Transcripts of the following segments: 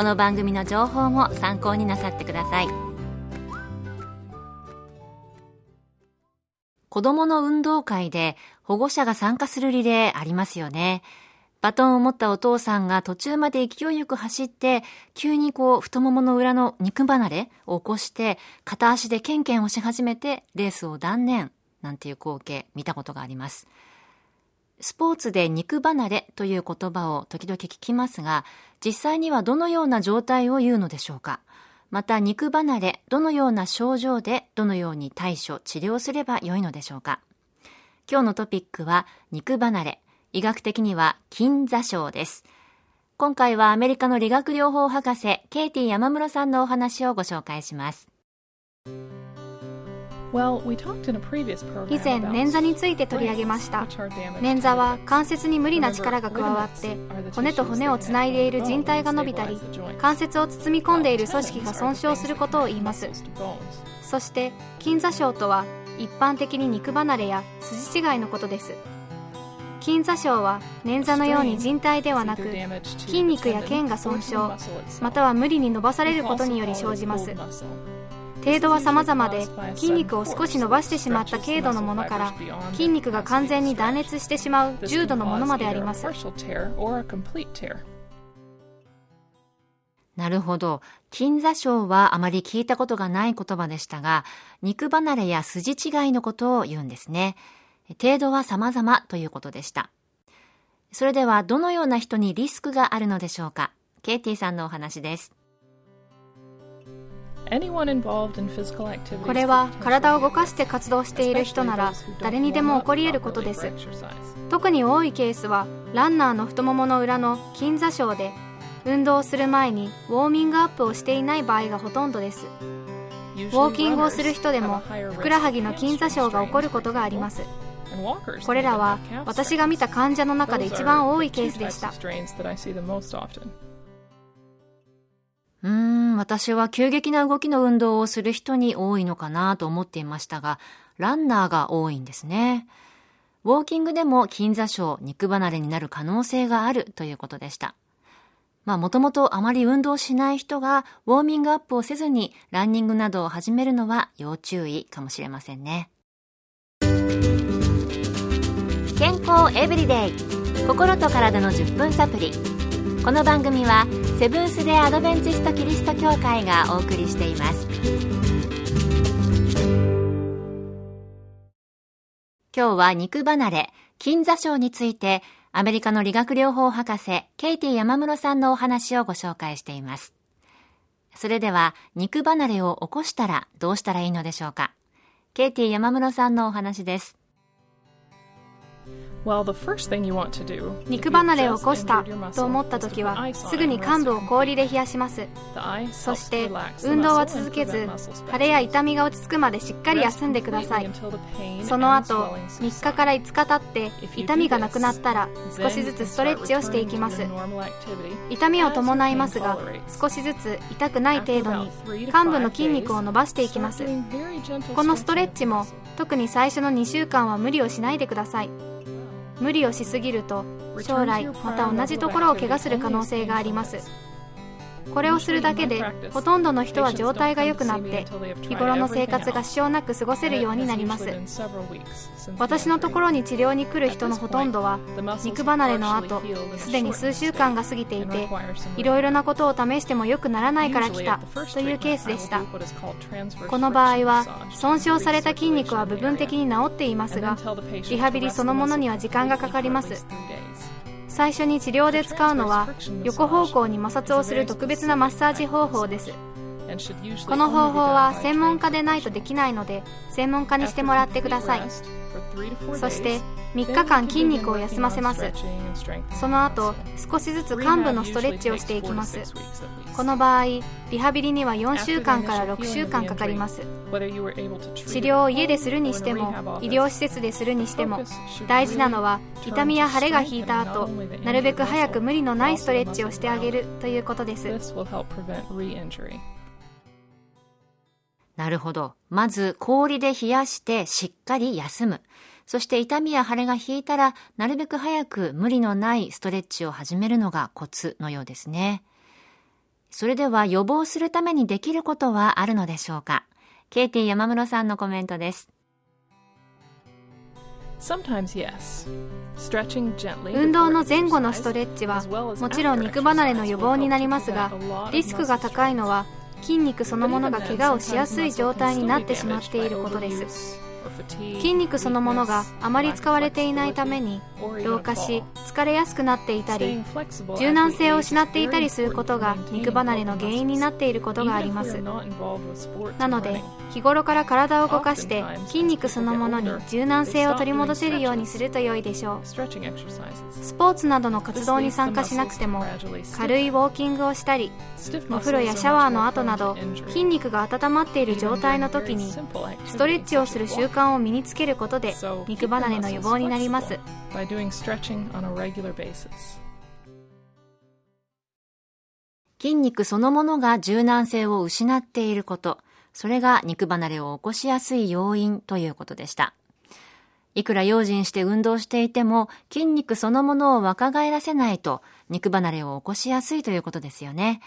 この番組の情報も参考になさってください子供の運動会で保護者が参加するリレーありますよね。バトンを持ったお父さんが途中まで勢いよく走って、急にこう太ももの裏の肉離れを起こして、片足でケンケンをし始めてレースを断念なんていう光景見たことがあります。スポーツで肉離れという言葉を時々聞きますが、実際にはどのような状態を言うのでしょうか？また肉離れ、どのような症状でどのように対処、治療すればよいのでしょうか？今日のトピックは肉離れ、医学的には筋座症です。今回はアメリカの理学療法博士、ケイティ山室さんのお話をご紹介します。以前捻挫について取り上げました。捻挫は関節に無理な力が加わって骨と骨をつないでいる靭帯が伸びたり関節を包み込んでいる組織が損傷することを言います。そして筋座症とは一般的に肉離れや筋違いのことです。筋座症は捻挫のように靭帯ではなく筋肉や腱が損傷または無理に伸ばされることにより生じます程度は様々で筋肉を少し伸ばしてしまった軽度のものから筋肉が完全に断裂してしまう重度のものまであります。なるほど。筋座症はあまり聞いたことがない言葉でしたが肉離れや筋違いのことを言うんですね。程度は様々ということでした。それではどのような人にリスクがあるのでしょうか？ケイティさんのお話です。これは体を動かして活動している人なら誰にでも起こり得ることです。特に多いケースはランナーの太ももの裏の筋座症で運動する前にウォーミングアップをしていない場合がほとんどです。ウォーキングをする人でもふくらはぎの筋座症が起こることがあります。これらは私が見た患者の中で一番多いケースでした。うーん、私は急激な動きの運動をする人に多いのかなと思っていましたが、ランナーが多いんですね。ウォーキングでも筋座症、肉離れになる可能性があるということでした。まあもともとあまり運動しない人がウォーミングアップをせずにランニングなどを始めるのは要注意かもしれませんね。健康エブリデイ心と体の10分サプリこの番組はセブンス・デ・アドベンチスト・キリスト教会がお送りしています。今日は肉離れ筋座症についてアメリカの理学療法博士ケイティ山室さんのお話をご紹介しています。それでは肉離れを起こしたらどうしたらいいのでしょうか。ケイティ山室さんのお話です。肉離れを起こした。と思った時はすぐに患部を氷で冷やします。そして運動は続けず腫れや痛みが落ち着くまでしっかり休んでください。その後3日から5日経って痛みがなくなったら少しずつストレッチをしていきます。痛みを伴いますが少しずつ痛くない程度に患部の筋肉を伸ばしていきます。このストレッチも特に最初の2週間は無理をしないでください無理をしすぎると将来また同じところを怪我する可能性があります。これをするだけでほとんどの人は状態が良くなって日頃の生活が支障なく過ごせるようになります。私のところに治療に来る人のほとんどは肉離れの後すでに数週間が過ぎていていろいろなことを試しても良くならないから来たというケースでした。この場合は損傷された筋肉は部分的に治っていますがリハビリそのものには時間がかかります最初に治療で使うのは横方向に摩擦をする特別なマッサージ方法です。この方法は専門家でないとできないので専門家にしてもらってくださいそして3日間筋肉を休ませます。その後少しずつ患部のストレッチをしていきます。この場合リハビリには4週間から6週間かかります。治療を家でするにしても医療施設でするにしても大事なのは痛みや腫れが引いた後なるべく早く無理のないストレッチをしてあげるということですなるほど。まず氷で冷やしてしっかり休む。そして痛みや腫れが引いたら、なるべく早く無理のないストレッチを始めるのがコツのようですね。それでは予防するためにできることはあるのでしょうか？ケイティ山室さんのコメントです。運動の前後のストレッチはもちろん肉離れの予防になりますがリスクが高いのは筋肉そのものが怪我をしやすい状態になってしまっていることです。筋肉そのものがあまり使われていないために老化し疲れやすくなっていたり柔軟性を失っていたりすることが肉離れの原因になっていることがあります。なので日頃から体を動かして筋肉そのものに柔軟性を取り戻せるようにすると良いでしょう。スポーツなどの活動に参加しなくても軽いウォーキングをしたりお風呂やシャワーの後など筋肉が温まっている状態の時にストレッチをする習慣を身につけることで肉離れの予防になります筋肉そのものが柔軟性を失っていることそれが肉離れを起こしやすい要因ということでした。いくら用心して運動していても筋肉そのものを若返らせないと肉離れを起こしやすいということですよね。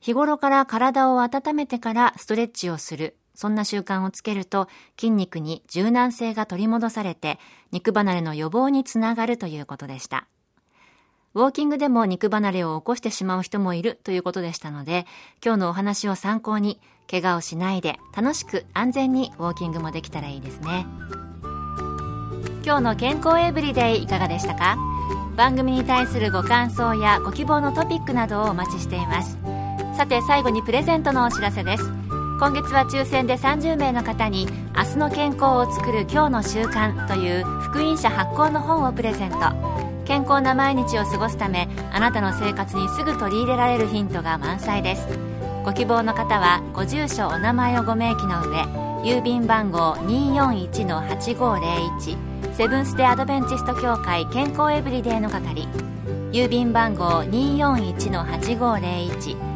日頃から体を温めてからストレッチをする。そんな習慣をつけると筋肉に柔軟性が取り戻されて肉離れの予防につながるということでした。ウォーキングでも肉離れを起こしてしまう人もいるということでしたので、今日のお話を参考に怪我をしないで楽しく安全にウォーキングもできたらいいですね。今日の健康エブリデイいかがでしたか？番組に対するご感想やご希望のトピックなどをお待ちしています。さて最後にプレゼントのお知らせです。今月は抽選で30名の方に明日の健康を作る今日の習慣という福音社発行の本をプレゼント。健康な毎日を過ごすためあなたの生活にすぐ取り入れられるヒントが満載です。ご希望の方はご住所お名前をご明記の上郵便番号241-8501セブンス・デ・アドベンチスト協会健康エブリデイの係郵便番号241-8501